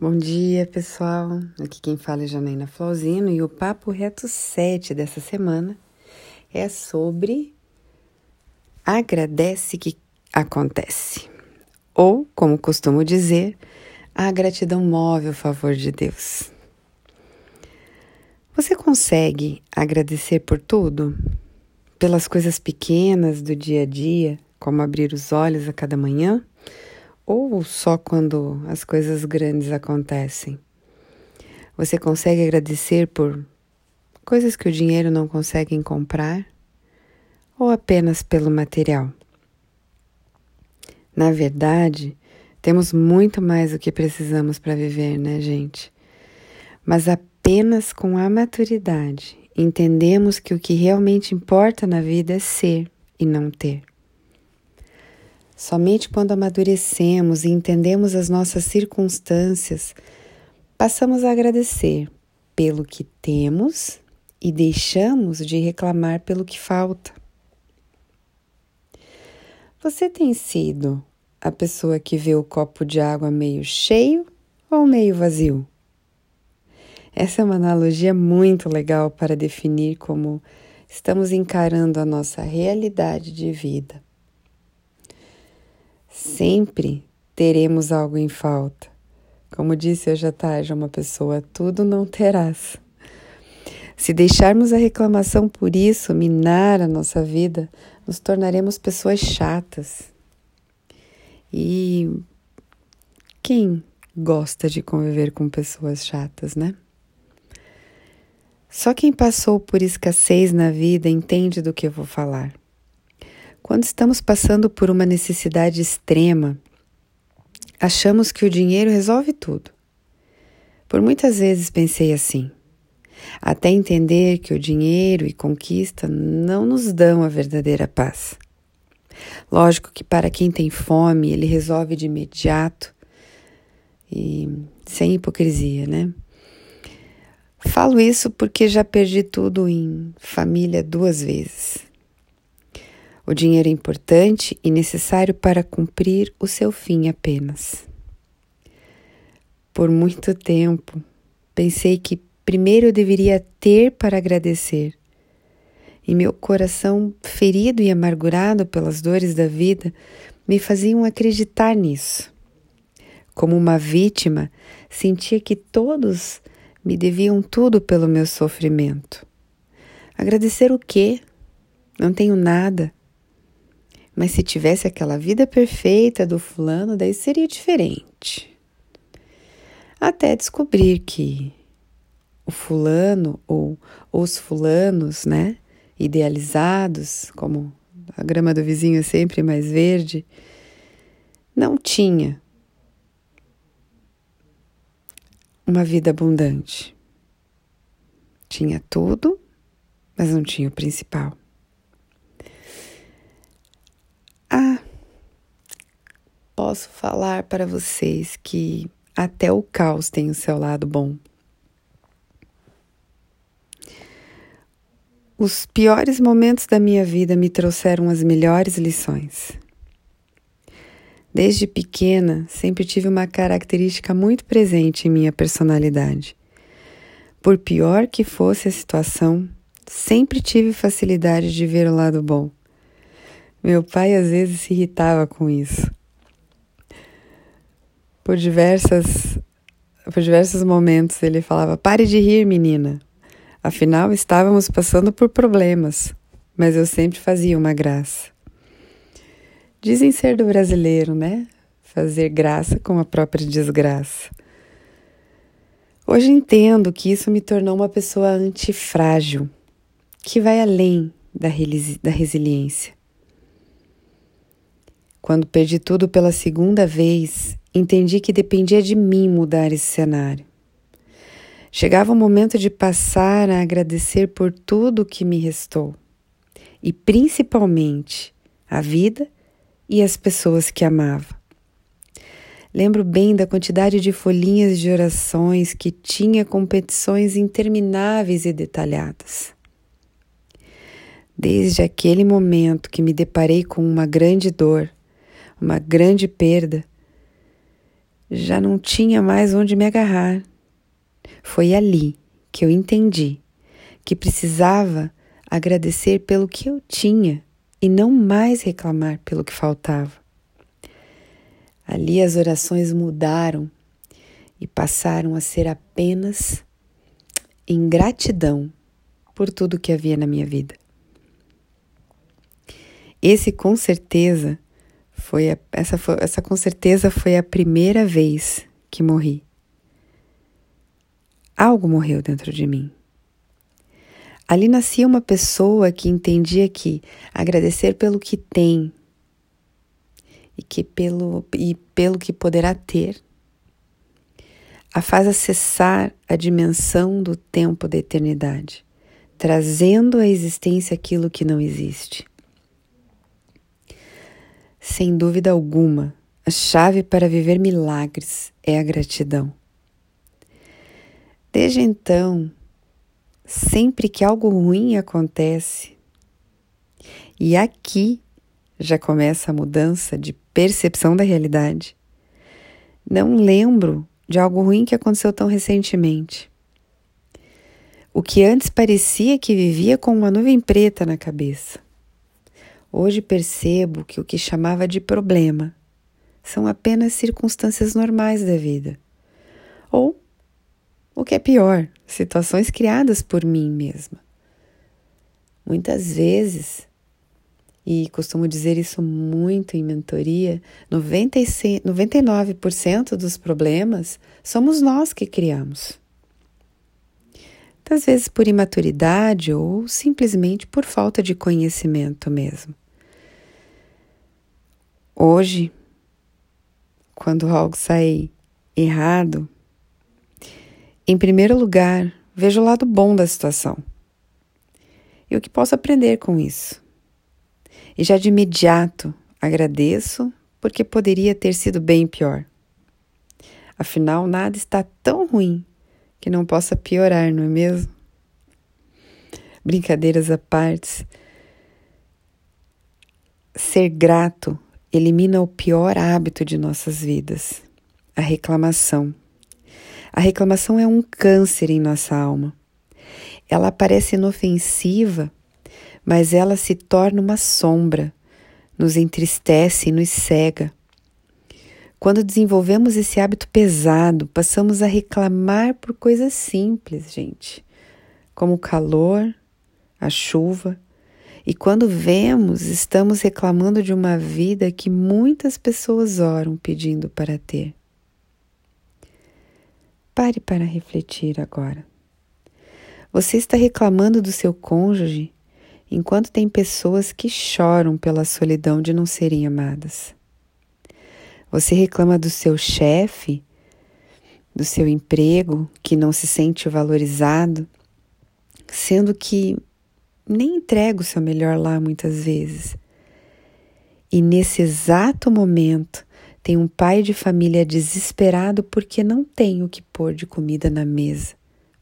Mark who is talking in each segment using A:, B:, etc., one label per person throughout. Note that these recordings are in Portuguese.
A: Bom dia, pessoal. Aqui quem fala é Janaína Flauzino e o papo reto 7 dessa semana é sobre agradece que acontece. Ou, como costumo dizer, a gratidão move o favor de Deus. Você consegue agradecer por tudo? Pelas coisas pequenas do dia a dia, como abrir os olhos a cada manhã? Ou só quando as coisas grandes acontecem? Você consegue agradecer por coisas que o dinheiro não consegue comprar? Ou apenas pelo material? Na verdade, temos muito mais do que precisamos para viver, né, gente? Mas apenas com a maturidade entendemos que o que realmente importa na vida é ser e não ter. Somente quando amadurecemos e entendemos as nossas circunstâncias, passamos a agradecer pelo que temos e deixamos de reclamar pelo que falta. Você tem sido a pessoa que vê o copo de água meio cheio ou meio vazio? Essa é uma analogia muito legal para definir como estamos encarando a nossa realidade de vida. Sempre teremos algo em falta. Como disse hoje à tarde uma pessoa, tudo não terás. Se deixarmos a reclamação por isso minar a nossa vida, nos tornaremos pessoas chatas. E quem gosta de conviver com pessoas chatas, né? Só quem passou por escassez na vida entende do que eu vou falar. Quando estamos passando por uma necessidade extrema, achamos que o dinheiro resolve tudo. Por muitas vezes pensei assim, até entender que o dinheiro e conquista não nos dão a verdadeira paz. Lógico que para quem tem fome, ele resolve de imediato e sem hipocrisia, né? Falo isso porque já perdi tudo em família duas vezes. O dinheiro é importante e necessário para cumprir o seu fim apenas. Por muito tempo, pensei que primeiro eu deveria ter para agradecer. E meu coração, ferido e amargurado pelas dores da vida, me faziam acreditar nisso. Como uma vítima, sentia que todos me deviam tudo pelo meu sofrimento. Agradecer o quê? Não tenho nada. Mas se tivesse aquela vida perfeita do fulano, daí seria diferente. Até descobrir que o fulano ou os fulanos, né, idealizados, como a grama do vizinho é sempre mais verde, não tinha uma vida abundante. Tinha tudo, mas não tinha o principal. Posso falar para vocês que até o caos tem o seu lado bom. Os piores momentos da minha vida me trouxeram as melhores lições. Desde pequena, sempre tive uma característica muito presente em minha personalidade. Por pior que fosse a situação, sempre tive facilidade de ver o lado bom. Meu pai às vezes se irritava com isso por diversas por diversos momentos ele falava: "Pare de rir, menina". Afinal, estávamos passando por problemas, mas eu sempre fazia uma graça. Dizem ser do brasileiro, né? Fazer graça com a própria desgraça. Hoje entendo que isso me tornou uma pessoa antifrágil, que vai além da, da resiliência. Quando perdi tudo pela segunda vez, entendi que dependia de mim mudar esse cenário. Chegava o momento de passar a agradecer por tudo o que me restou, e principalmente a vida e as pessoas que amava. Lembro bem da quantidade de folhinhas de orações que tinha competições intermináveis e detalhadas. Desde aquele momento que me deparei com uma grande dor, uma grande perda, já não tinha mais onde me agarrar. Foi ali que eu entendi que precisava agradecer pelo que eu tinha e não mais reclamar pelo que faltava. Ali as orações mudaram e passaram a ser apenas em gratidão por tudo que havia na minha vida. Esse com certeza foi a, essa, foi, essa com certeza foi a primeira vez que morri. Algo morreu dentro de mim. Ali nascia uma pessoa que entendia que agradecer pelo que tem e que pelo e pelo que poderá ter a faz acessar a dimensão do tempo da eternidade, trazendo à existência aquilo que não existe. Sem dúvida alguma, a chave para viver milagres é a gratidão. Desde então, sempre que algo ruim acontece, e aqui já começa a mudança de percepção da realidade, não lembro de algo ruim que aconteceu tão recentemente. O que antes parecia que vivia com uma nuvem preta na cabeça Hoje percebo que o que chamava de problema são apenas circunstâncias normais da vida. Ou, o que é pior, situações criadas por mim mesma. Muitas vezes, e costumo dizer isso muito em mentoria, 96, 99% dos problemas somos nós que criamos. Às vezes por imaturidade ou simplesmente por falta de conhecimento mesmo. Hoje, quando algo sai errado, em primeiro lugar, vejo o lado bom da situação e o que posso aprender com isso. E já de imediato agradeço porque poderia ter sido bem pior. Afinal, nada está tão ruim que não possa piorar, não é mesmo? Brincadeiras à parte, ser grato elimina o pior hábito de nossas vidas, a reclamação. A reclamação é um câncer em nossa alma. Ela parece inofensiva, mas ela se torna uma sombra, nos entristece e nos cega. Quando desenvolvemos esse hábito pesado, passamos a reclamar por coisas simples, gente, como o calor, a chuva, e quando vemos, estamos reclamando de uma vida que muitas pessoas oram pedindo para ter. Pare para refletir agora. Você está reclamando do seu cônjuge enquanto tem pessoas que choram pela solidão de não serem amadas. Você reclama do seu chefe, do seu emprego que não se sente valorizado, sendo que nem entrega o seu melhor lá muitas vezes. E nesse exato momento, tem um pai de família desesperado porque não tem o que pôr de comida na mesa,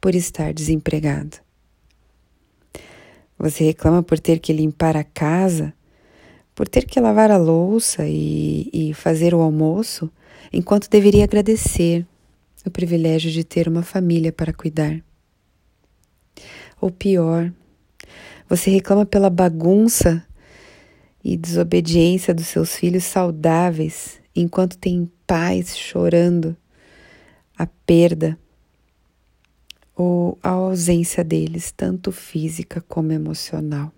A: por estar desempregado. Você reclama por ter que limpar a casa, por ter que lavar a louça e, e fazer o almoço, enquanto deveria agradecer o privilégio de ter uma família para cuidar. Ou pior, você reclama pela bagunça e desobediência dos seus filhos saudáveis, enquanto tem pais chorando a perda ou a ausência deles, tanto física como emocional.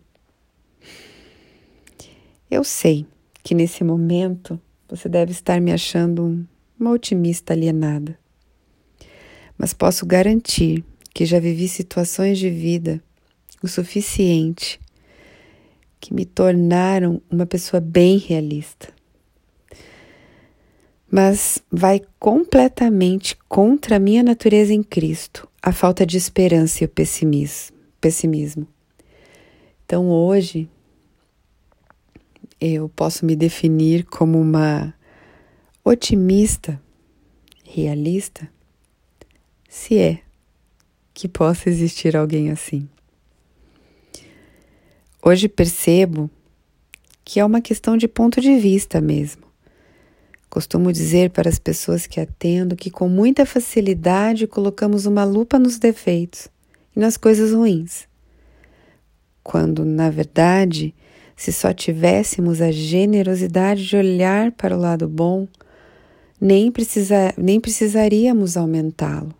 A: Eu sei que nesse momento você deve estar me achando uma otimista alienada, mas posso garantir que já vivi situações de vida o suficiente que me tornaram uma pessoa bem realista. Mas vai completamente contra a minha natureza em Cristo, a falta de esperança e o pessimismo. Então hoje eu posso me definir como uma otimista, realista, se é que possa existir alguém assim. Hoje percebo que é uma questão de ponto de vista mesmo. Costumo dizer para as pessoas que atendo que com muita facilidade colocamos uma lupa nos defeitos e nas coisas ruins, quando, na verdade, se só tivéssemos a generosidade de olhar para o lado bom, nem, precisa, nem precisaríamos aumentá-lo.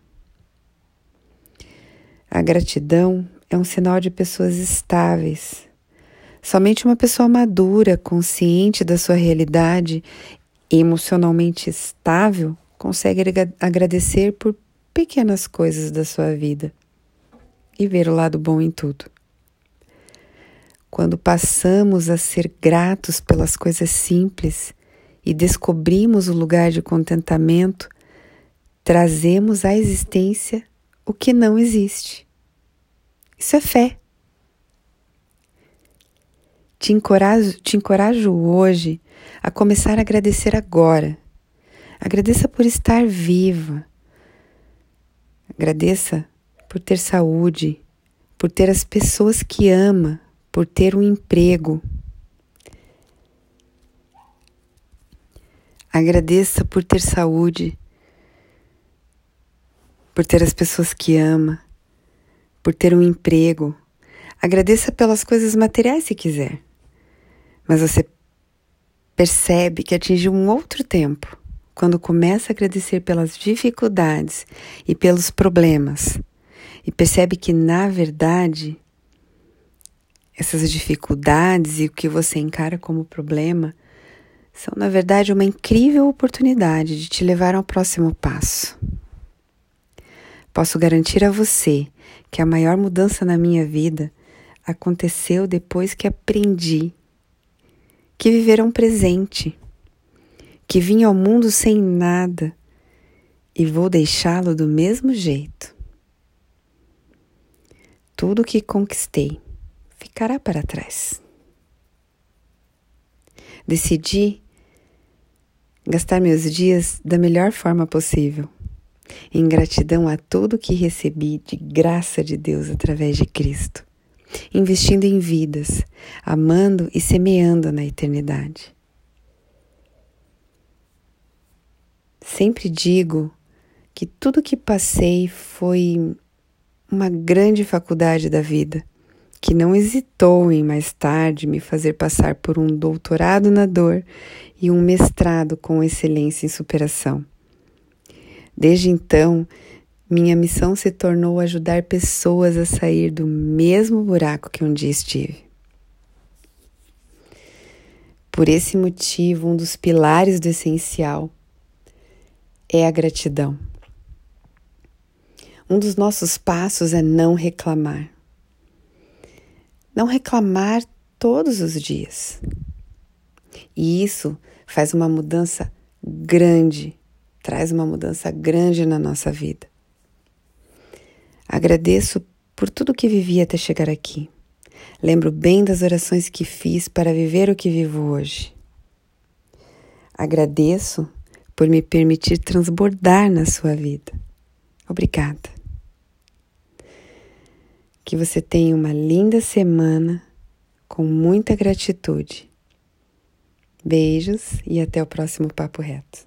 A: A gratidão é um sinal de pessoas estáveis. Somente uma pessoa madura, consciente da sua realidade emocionalmente estável consegue agradecer por pequenas coisas da sua vida e ver o lado bom em tudo. Quando passamos a ser gratos pelas coisas simples e descobrimos o lugar de contentamento, trazemos à existência o que não existe. Isso é fé. Te encorajo, te encorajo hoje a começar a agradecer agora. Agradeça por estar viva. Agradeça por ter saúde, por ter as pessoas que ama, por ter um emprego. Agradeça por ter saúde, por ter as pessoas que ama, por ter um emprego. Agradeça pelas coisas materiais se quiser. Mas você percebe que atinge um outro tempo quando começa a agradecer pelas dificuldades e pelos problemas e percebe que, na verdade, essas dificuldades e o que você encara como problema são, na verdade, uma incrível oportunidade de te levar ao próximo passo. Posso garantir a você que a maior mudança na minha vida aconteceu depois que aprendi que viveram presente, que vim ao mundo sem nada e vou deixá-lo do mesmo jeito. Tudo que conquistei ficará para trás. Decidi gastar meus dias da melhor forma possível, em gratidão a tudo que recebi de graça de Deus através de Cristo investindo em vidas, amando e semeando na eternidade. Sempre digo que tudo que passei foi uma grande faculdade da vida, que não hesitou em mais tarde me fazer passar por um doutorado na dor e um mestrado com excelência em superação. Desde então, minha missão se tornou ajudar pessoas a sair do mesmo buraco que um dia estive. Por esse motivo, um dos pilares do essencial é a gratidão. Um dos nossos passos é não reclamar. Não reclamar todos os dias. E isso faz uma mudança grande, traz uma mudança grande na nossa vida. Agradeço por tudo que vivi até chegar aqui. Lembro bem das orações que fiz para viver o que vivo hoje. Agradeço por me permitir transbordar na sua vida. Obrigada. Que você tenha uma linda semana com muita gratitude. Beijos e até o próximo Papo Reto.